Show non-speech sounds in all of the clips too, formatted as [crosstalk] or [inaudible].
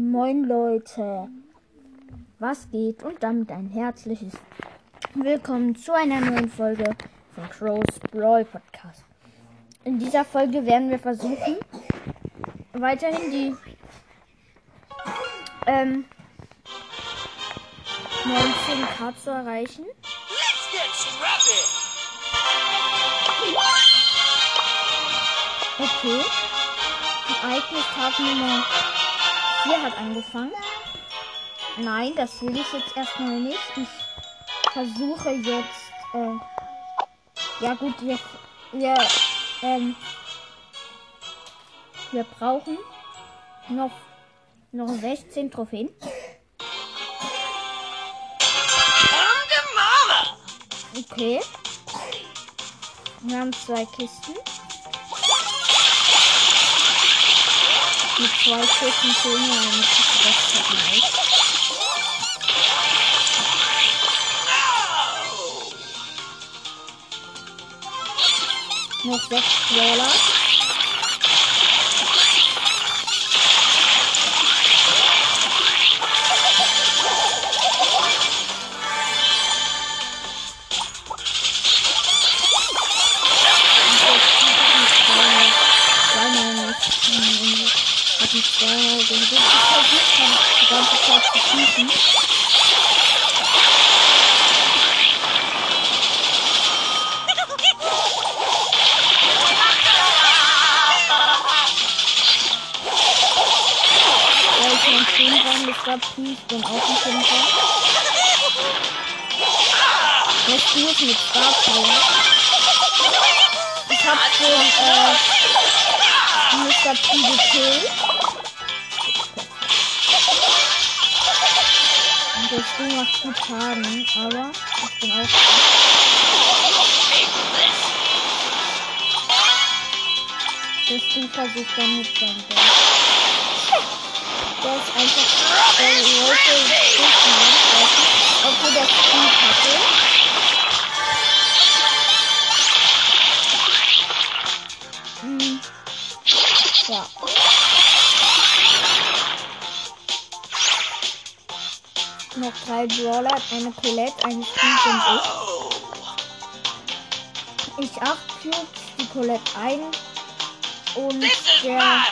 Moin Leute, was geht und damit ein herzliches Willkommen zu einer neuen Folge von Crow's Brawl Podcast. In dieser Folge werden wir versuchen, weiterhin die ähm, 19k zu erreichen. Let's get scrappy! Okay. Ereignis-Tag Nummer 4 hat angefangen. Nein, das will ich jetzt erstmal nicht. Ich versuche jetzt. Äh, ja gut, wir, wir, ähm, wir brauchen noch, noch 16 Trophäen. Okay. Wir haben zwei Kisten. Mit zwei Kisten fehlen wir eine Kiste, das ist nice. Noch sechs Brawler. Ich bin auch ein Kämpfer. Jetzt gut mit Star Power. Ich hab den äh, Mr. P gekillt. Das Ding macht gut Schaden, aber ich bin auch. Das Ding versucht dann mit seinem. Der ist einfach. Der nachlassen, obwohl der Speed hatte. drei Brawler, eine Colette, eine Steve und ich. Ich achte Cubes, die Colette ein und der,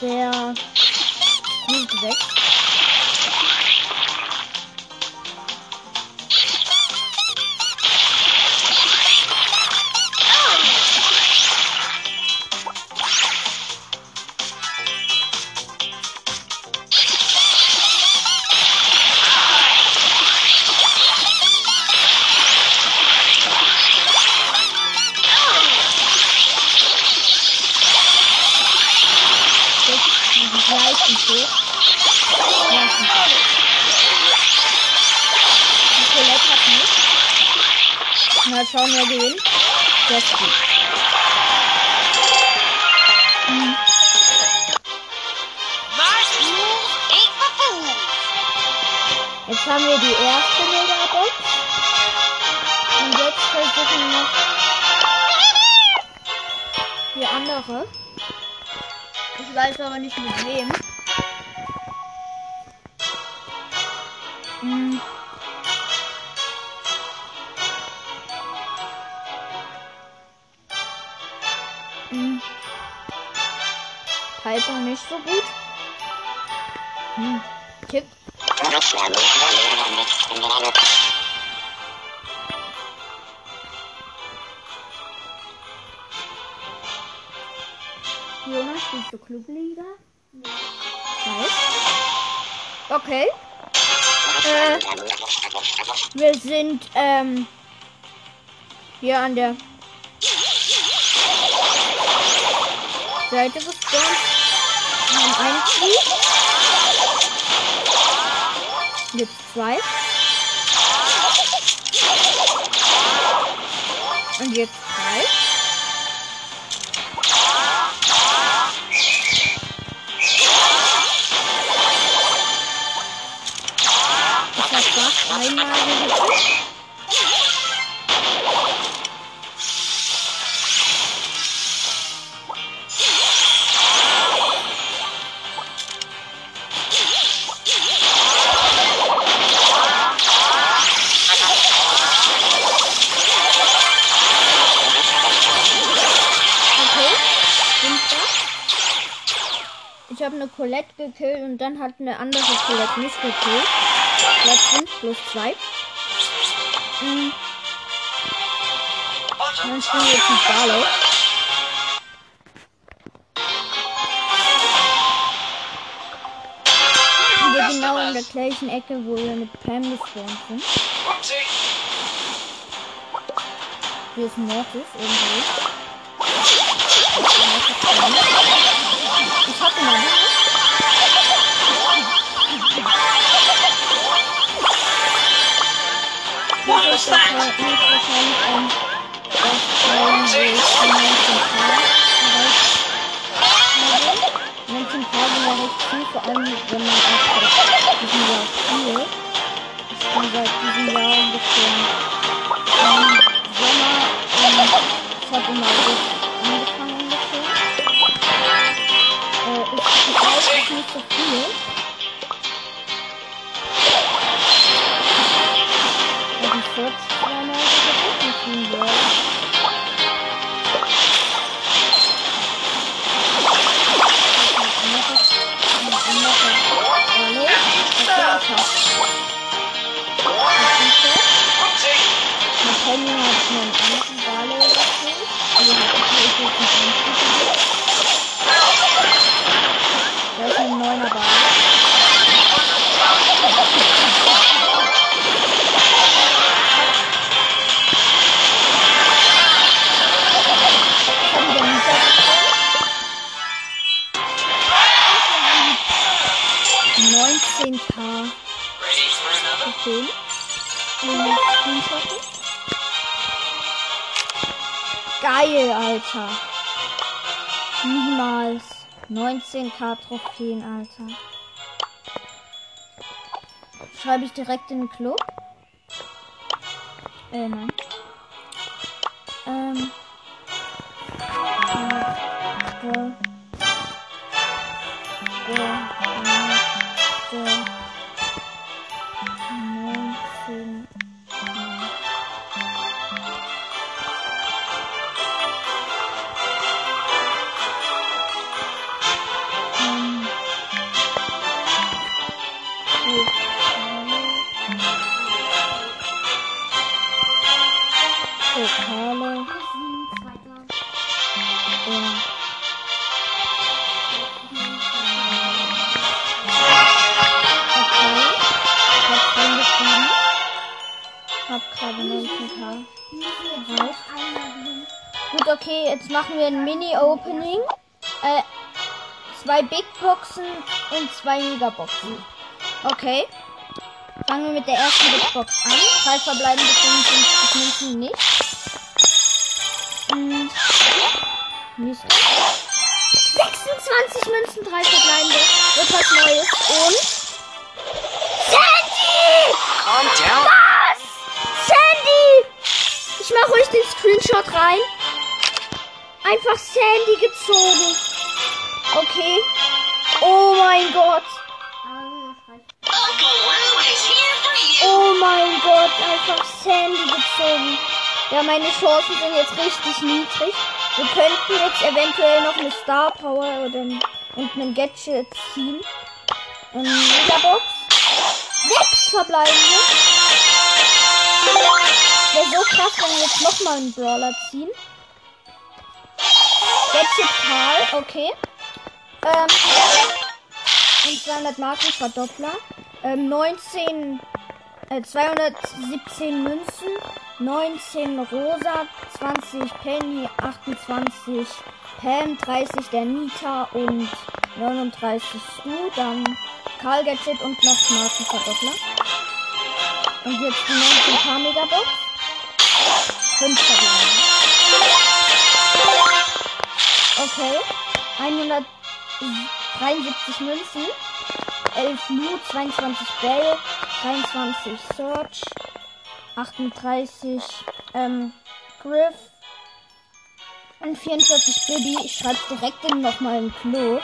der Cube 6. Ist gut. Hm. Jetzt haben wir die erste Megabox. Und jetzt versuchen wir noch die andere. Ich weiß aber nicht mit wem. Hm. Piper nicht so gut. Hm. Tipp. Jonas, spielst du Clubliga? Nein. Okay. Äh, wir sind ähm, hier an der Seite gespawnt. Krieg. Jetzt zwei. Und jetzt drei. Gekillt und dann hat eine andere Colette mich gekillt. Platz 5 plus 2. Mhm. Dann spielen wir jetzt mit Barley. Wieder genau in der gleichen Ecke, wo wir mit Pam gespawnt sind. Hier ist Mortis irgendwo. Vor allem wenn man auch diesem Jahr spielt. Ich bin seit diesem Jahr ungefähr im Sommer und ich habe im August angefangen ungefähr. Äh, ich, ich weiß noch nicht so viel. Whoopsie. Da Geil, Alter. Niemals. 19k Trophäen, Alter. Schreibe ich direkt in den Club? Äh, nein. Ähm. Äh, äh, äh, Boxen und zwei Megaboxen. Okay. Fangen wir mit der ersten Big Box an. Drei verbleibende 55 Münzen nicht. Hm. Mist. 26 Münzen, drei verbleibende. Wird was Neues. Und. Sandy! Calm down. Was? Sandy! Ich mach euch den Screenshot rein. Einfach Sandy gezogen. Okay. Oh mein Gott. Oh mein Gott. Einfach Sandy gezogen. Ja, meine Chancen sind jetzt richtig niedrig. Wir könnten jetzt eventuell noch eine Star Power oder ein, und einen Gadget ziehen. Ähm, Megabox. Sechs verbleibende. Wäre so krass, wenn wir jetzt nochmal einen Brawler ziehen. Gadget Karl, okay. Ähm, und 200 Marken Verdoppler. Ähm, 19, äh, 217 Münzen, 19 Rosa, 20 Penny, 28 Pam, 30 der Nita und 39 Stu, dann Karl Gadget und noch Markenverdoppler. Und jetzt die 19k Megabox. 5 verbleiben. Okay. 173 Münzen. 11 Lu, 22 Bell, 23 Search, 38 ähm, Griff und 44 Bibi. Ich schreibe direkt in nochmal ein Klo.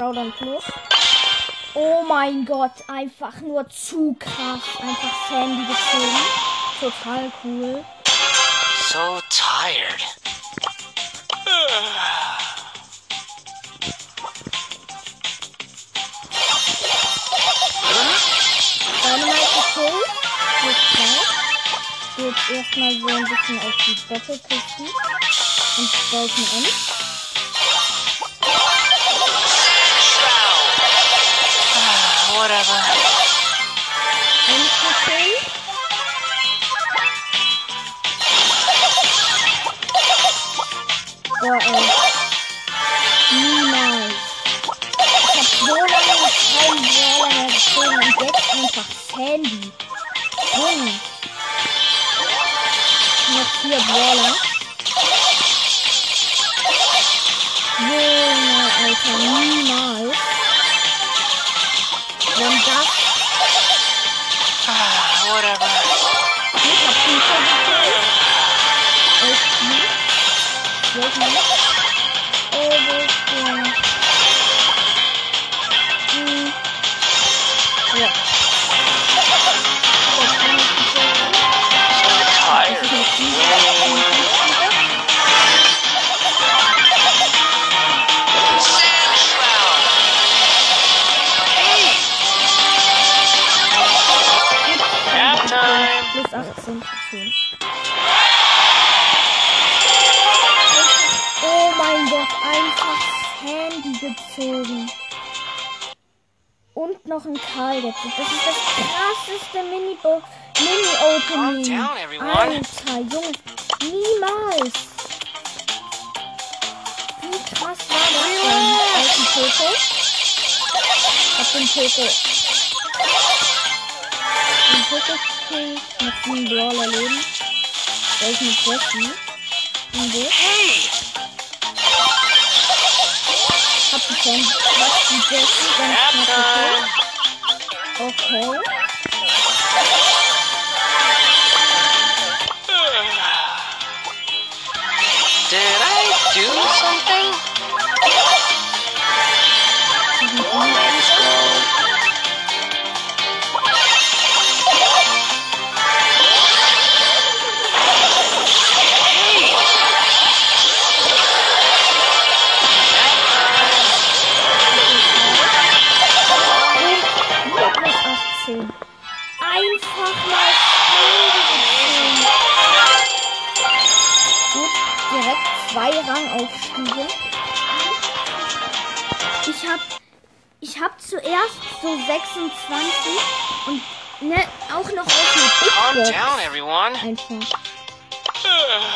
Showdown Plus. Oh mein Gott, einfach nur zu krass. Einfach Sandy gezogen. Total cool. So tired. Dynamite gekillt. Jetzt klar. Geht erstmal so ein bisschen auf die Doppelkisten. Und baut mir Whatever. Gekillt. Boah, ey. Niemals. Ich hab so. Plus 18 10. Oh mein Gott, einfach Handy gezogen. Und noch ein Karl dazu. Das ist das krasseste Mini-Opening. Everyone. Alter, Junge. Niemals. Wie krass war das denn? Alten Poco. Hab den Poco. Den Poco sieben Brawler leben. Der ist mit. Und wo? Hey. Hab die. Was die? Ganz knapp Okay. Did I do something? Einfach.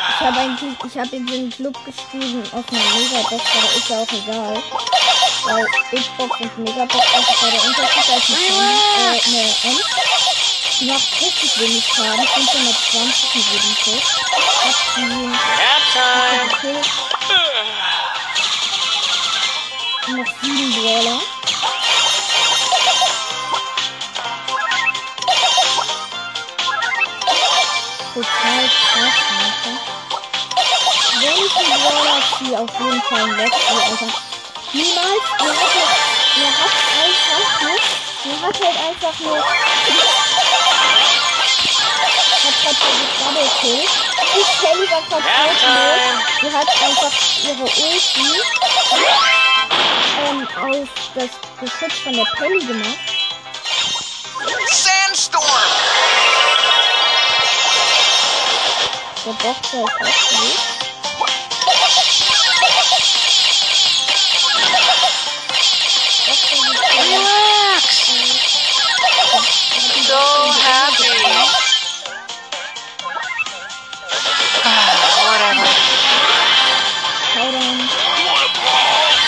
Ich habe eigentlich, ich habe in den Club geschrieben auf einer Megabox, aber ist ja auch egal. Weil Big Box und Megabox, ist ja der Unterschied als eine, äh, eine Ems. Die macht richtig wenig Schaden, 520 in jedem Schuss. Hat die time. gekillt. Noch sieben Brawler. Total krass, Alter. Wenn ich einen Brawler ziehe, auf jeden Fall Letzte, Alter. Niemals, er hat, halt- er hat einfach nur, er hat halt einfach nur, hat grad versucht Double Kill. Die Shelly war Nap time. Die hat einfach ihre Ulti ähm, auf das Geschütz von der Penny gemacht. Boxer ist auch gut. So happy. Whatever. Showdown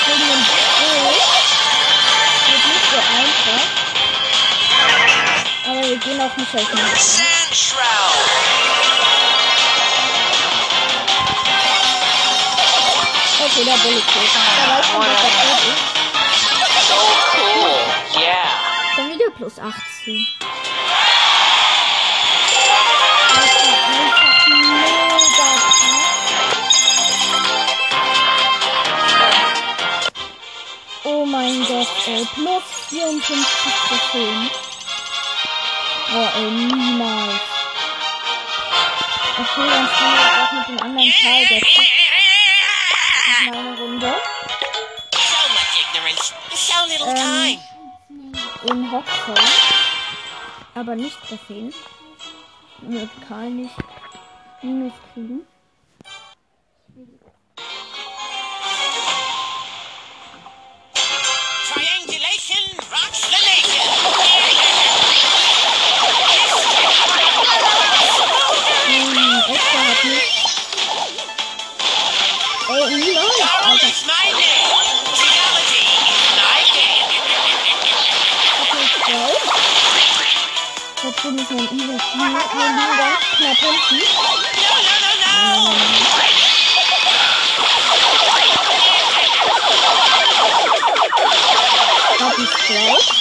gegen den Bull. Wird nicht so einfach. Aber wir gehen auf den shroud. Okay, der Bull ist tot. Der weiß schon, dass ist. So cool. Yeah. Schon wieder plus 18. Das war einfach mega krass. ey. Plus 54 Trophäen. Oh, ey, niemals. Okay, dann spielen wir auch mit dem anderen Teil der Hoxton. Aber nicht Trophäen. Mit Karl nicht Minus kriegen. Triangulation rocks the nation. Ey, Alter? Dazu müssen wir ein Evil Team. Wir liegen ganz knapp hinten. No, no,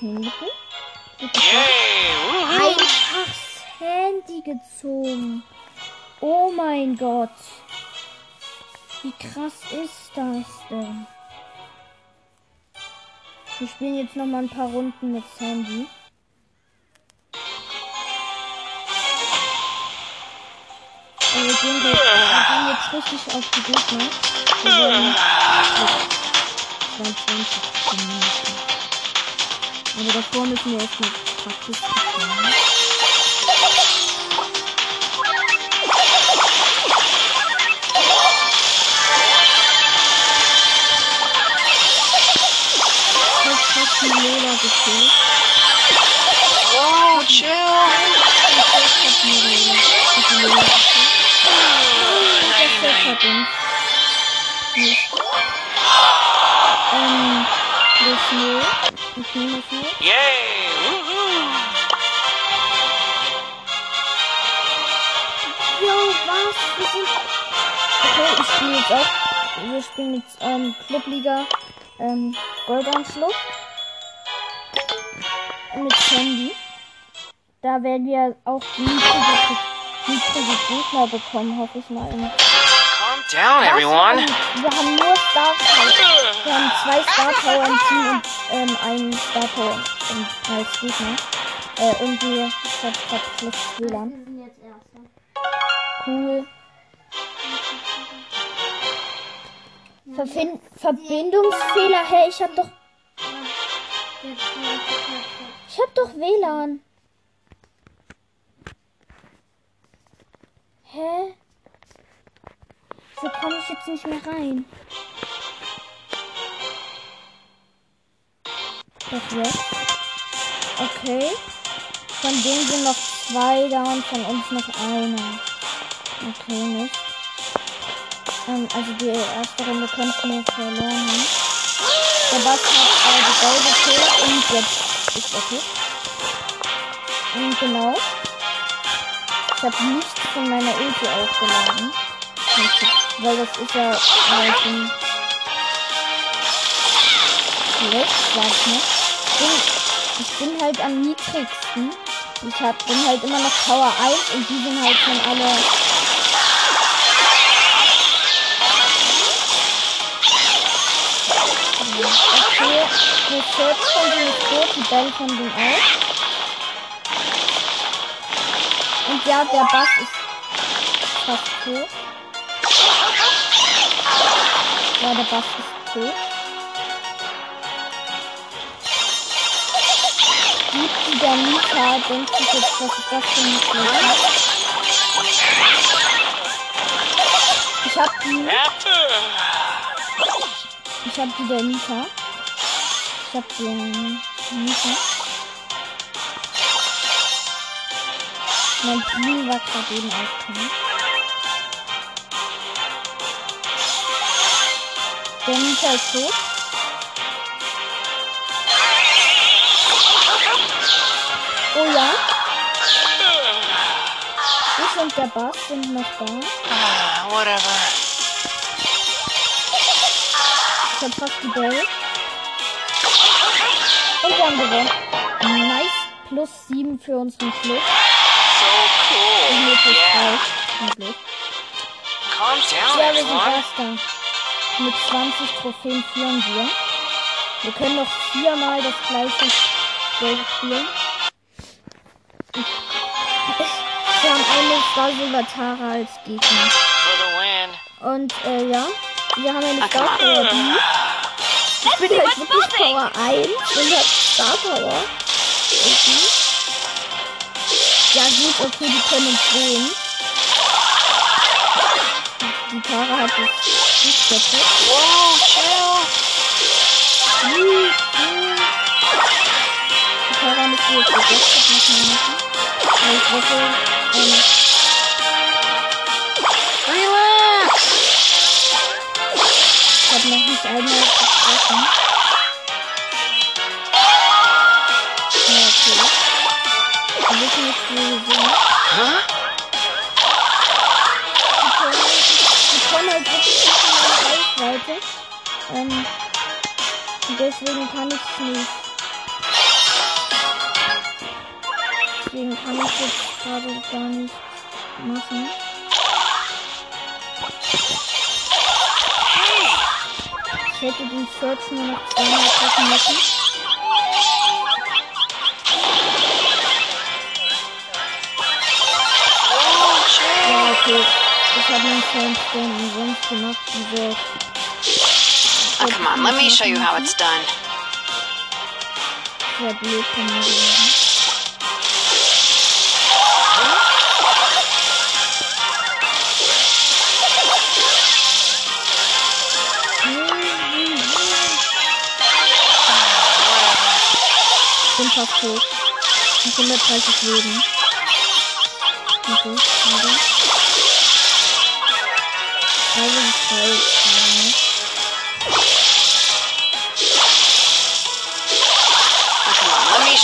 das? Noch zwölf Minuten. Yay! Einfach Sandy gezogen. Oh mein Gott. Wie krass ist das denn? Wir spielen jetzt noch mal ein paar Runden mit Sandy. Und wir gehen jetzt, wir gehen jetzt richtig auf die Gegner. Wir werden mit 22 Minuten. Aber davor müssen wir erstmal Praxis machen. Whoa, chill. Gefehlt. Das hat uns. Nicht. Ähm, das Schnee. Ich nehme das mit. Yay! Jo, was? Wir sind. Okay, ich spiele jetzt auch. Wir spielen jetzt ähm, Clubliga ähm, Goldanschluss. Mit Sandy. Da werden wir auch niedrige, niedrige Gegner bekommen, hoffe ich mal. Calm down, everyone. Wir haben nur Star Power. Wir haben zwei Star Power im Team und ähm, einen Star Power im, als Gegner. Äh, irgendwie ich hab grad schlechtes WLAN. Cool. Verfin Verbindungsfehler. Hä, ich hab doch. Ich hab doch WLAN. Hä? So komme ich jetzt nicht mehr rein. Doch jetzt. Okay. Von denen sind noch zwei da und von uns noch einer. Okay, nicht. Ähm, also die erste Runde könnten wir verloren. Der Bass hat äh, die Ball gekillt und jetzt ist tot. Und genau. Ich habe nichts von meiner Ulti aufgeladen. Weil das ist ja halt ein schlecht, sag ich mal. Und ich bin halt am niedrigsten. Ich hab, bin halt immer noch Power 1 und die sind halt schon alle. Okay, denen ist tot, die Bell von denen auch. Und ja, der Bass ist fast tot. Ja, der Bass ist tot. Und der Mika denkt sich jetzt, was ist das für ein Schlechter? Ich hab die, ich hab die der. Ich hab den Mika. Mein Team war gerade eben aufgekommen. Der Mika ist tot. Oh ja. Ich und der Bass sind noch da. Ah, whatever. Ich hab fast die Bell. Und wir haben gewonnen. Nice. Plus 7 für unseren Schluss. So Und cool. 3. Yeah. Blöd. Calm down, Ja, wir sind. Erster. Mit 20 Trophäen führen wir. Wir können noch viermal das gleiche Spiel spielen. Wir haben eine Star Tara als Gegner. Und äh, ja, wir haben eine Star Power. Die. Ich bin halt wirklich Power 1 und hab Star Power. Ja gut, okay, die können uns sehen. Die Tara hat das nicht gecheckt. Whoa, chill. Die Tara müsste jetzt gesetzt machen. Weil ich wette, ähm, Relax. ich habe noch nicht einmal gesprochen. Ja, okay. Wir wissen nicht, wo wir sind. Huh? Deswegen kann ich nicht. Deswegen kann ich jetzt gerade gar nicht machen. Ich hätte den Search nur noch zweimal treffen müssen. Ja, okay. Ich habe einen Sandstone umsonst gemacht. Diese. Oh, come on, let me show you how it's done. Ich tot. Ich 130 Leben. Okay. Also zwei.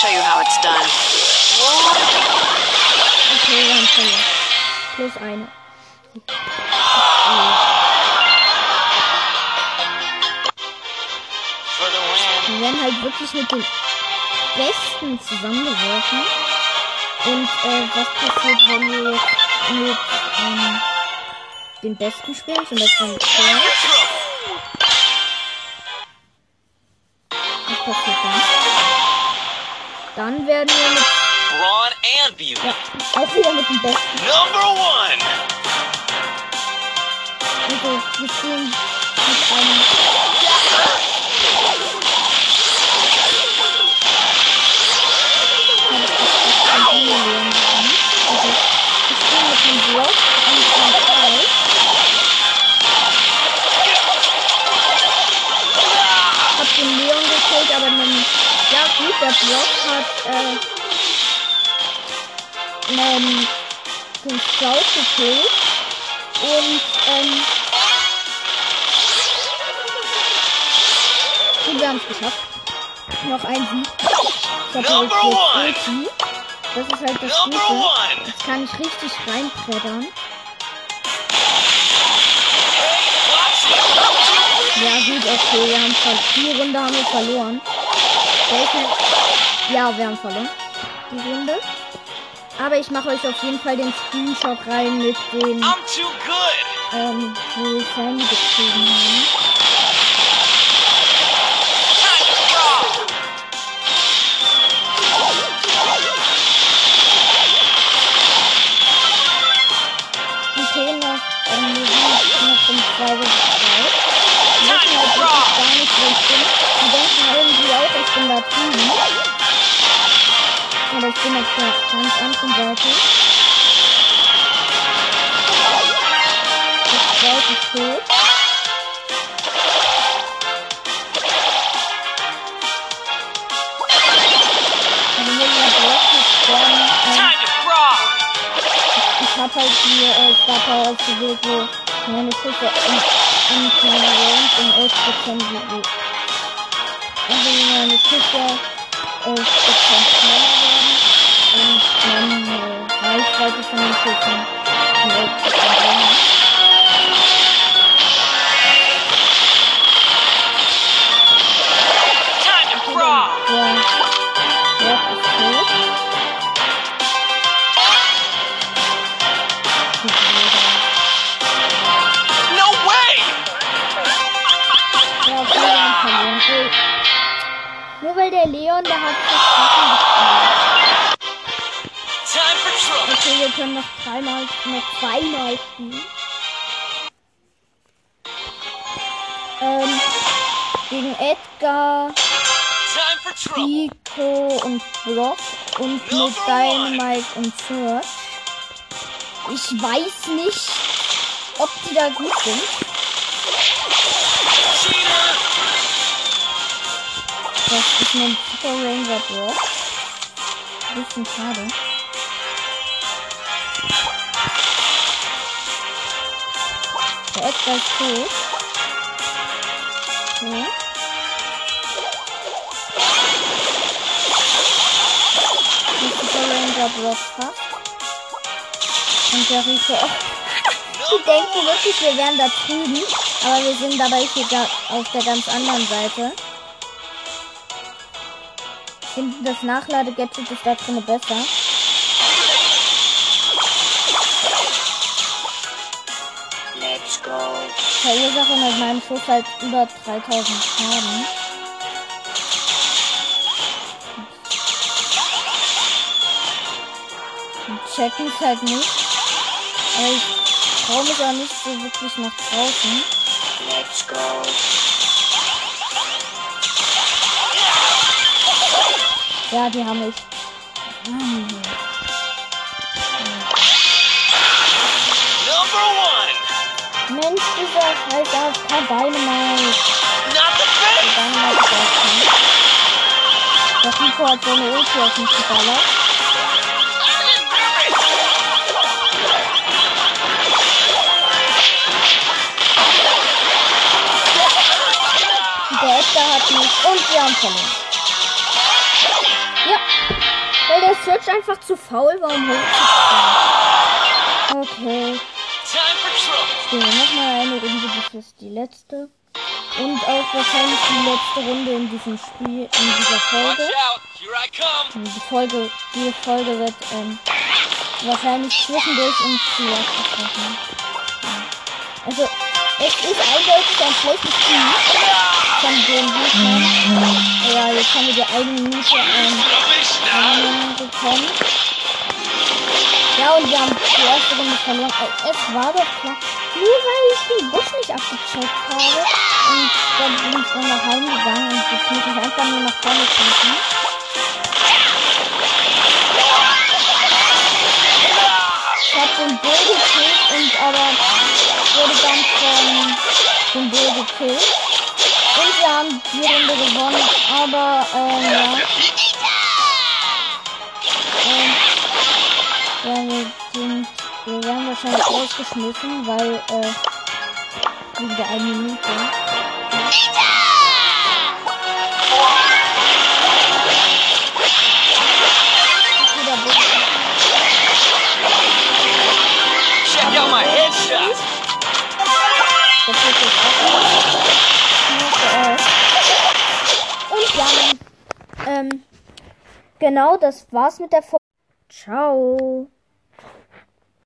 Show you how it's done. Okay, wir haben verloren. Plus eine. Wir werden halt wirklich mit den Besten zusammengeworfen. Und äh, was passiert, wenn wir mit ähm, den Besten spielen? Zum Beispiel mit Claire. Was passiert dann? Dann werden wir mit, Ron and Beauty. ja, auch wieder mit den Besten. Number one. Also, wir spielen mit einem. Also, ich spiele mit dem Block und dem Kreis. Den Leon gekillt, aber dann. Ja, gut, der Block hat, äh. Ähm, den Scout gekillt. Und, ähm. Und wir haben es geschafft. Noch ein Sieg. Ich habe jetzt Ulti. Das ist halt das Gute. Jetzt kann ich richtig reinpreddern. Ja gut, okay, wir haben ver die Runde haben wir verloren. Ja, wir haben verloren. Die Runde. Aber ich mache euch auf jeden Fall den Screenshot rein mit dem, I'm too good. ähm, wo wir Sandy gezogen haben. Noch, ähm, wir sind noch im 2 bis 2. Wir wissen halt wirklich gar nicht, wo ich bin. Die denken irgendwie auch, ich bin da drüben. bin auf der ganz anderen Seite. Das zweite ist tot. Also ähm, ich hab halt die äh, Star Power ausgewählt, wo meine Schüsse in, in kleiner Range um 11% wie Also meine Schüsse 11% schneller werden und meine Reichweite von den Schüssen Weil der Leon, der hat versprochen. Okay, wir können noch dreimal, noch zweimal spielen. Ähm, gegen Edgar. Pico und Brock und mit Dynamite und Search. Ich weiß nicht, ob die da gut sind. Das ist ein Super Ranger Brock. Bisschen schade. Der Edgar ist tot. Okay. Der Super Ranger Brock fast. Und der Rico auch. [laughs] Die denken wirklich, wir wären da drüben. Aber wir sind dabei hier auf der ganz anderen Seite. Finde, das Nachladegadget ist da drin besser. Let's go. Verursache mit meinem Schuss halt über 3000 Schaden. Checken es halt nicht. Aber ich traue mich auch nicht so wirklich nach draußen. Let's go. Ja, die haben mich. Hm. Number one. Mensch, dieser scheiß Dynamite. The Der best. Dynamite ist. Der Rico hat seine Ulti auf mich geballert. Der Edgar hat mich und wir haben verloren. Search einfach zu faul war, um hochzuspringen. Okay, wir nochmal eine Runde, das ist die letzte. Und auch wahrscheinlich die letzte Runde in diesem Spiel, in dieser Folge. Die Folge, die Folge wird ähm, wahrscheinlich zwischendurch im Spiel. Ja. Also, es ist eindeutig ein schlechtes Spiel von den Gegnern. Ja, jetzt haben wir die eine Minute ähm, bekommen. Ja, und wir haben die erste Runde verloren. Es war doch klar. Nur weil ich den Busch nicht abgecheckt habe. Und dann bin ich dann nach Hause gegangen und jetzt muss ich einfach nur nach vorne kämpfen. Ich hab den Bull gekillt und aber wurde dann von dem Bull gekillt. Wir haben die Runde gewonnen, aber ähm, ja. Ähm, ja, wir sind, wir werden wahrscheinlich rausgeschmissen, weil, äh, wegen der einen Minute. Genau, das war's mit der Folge. Ciao.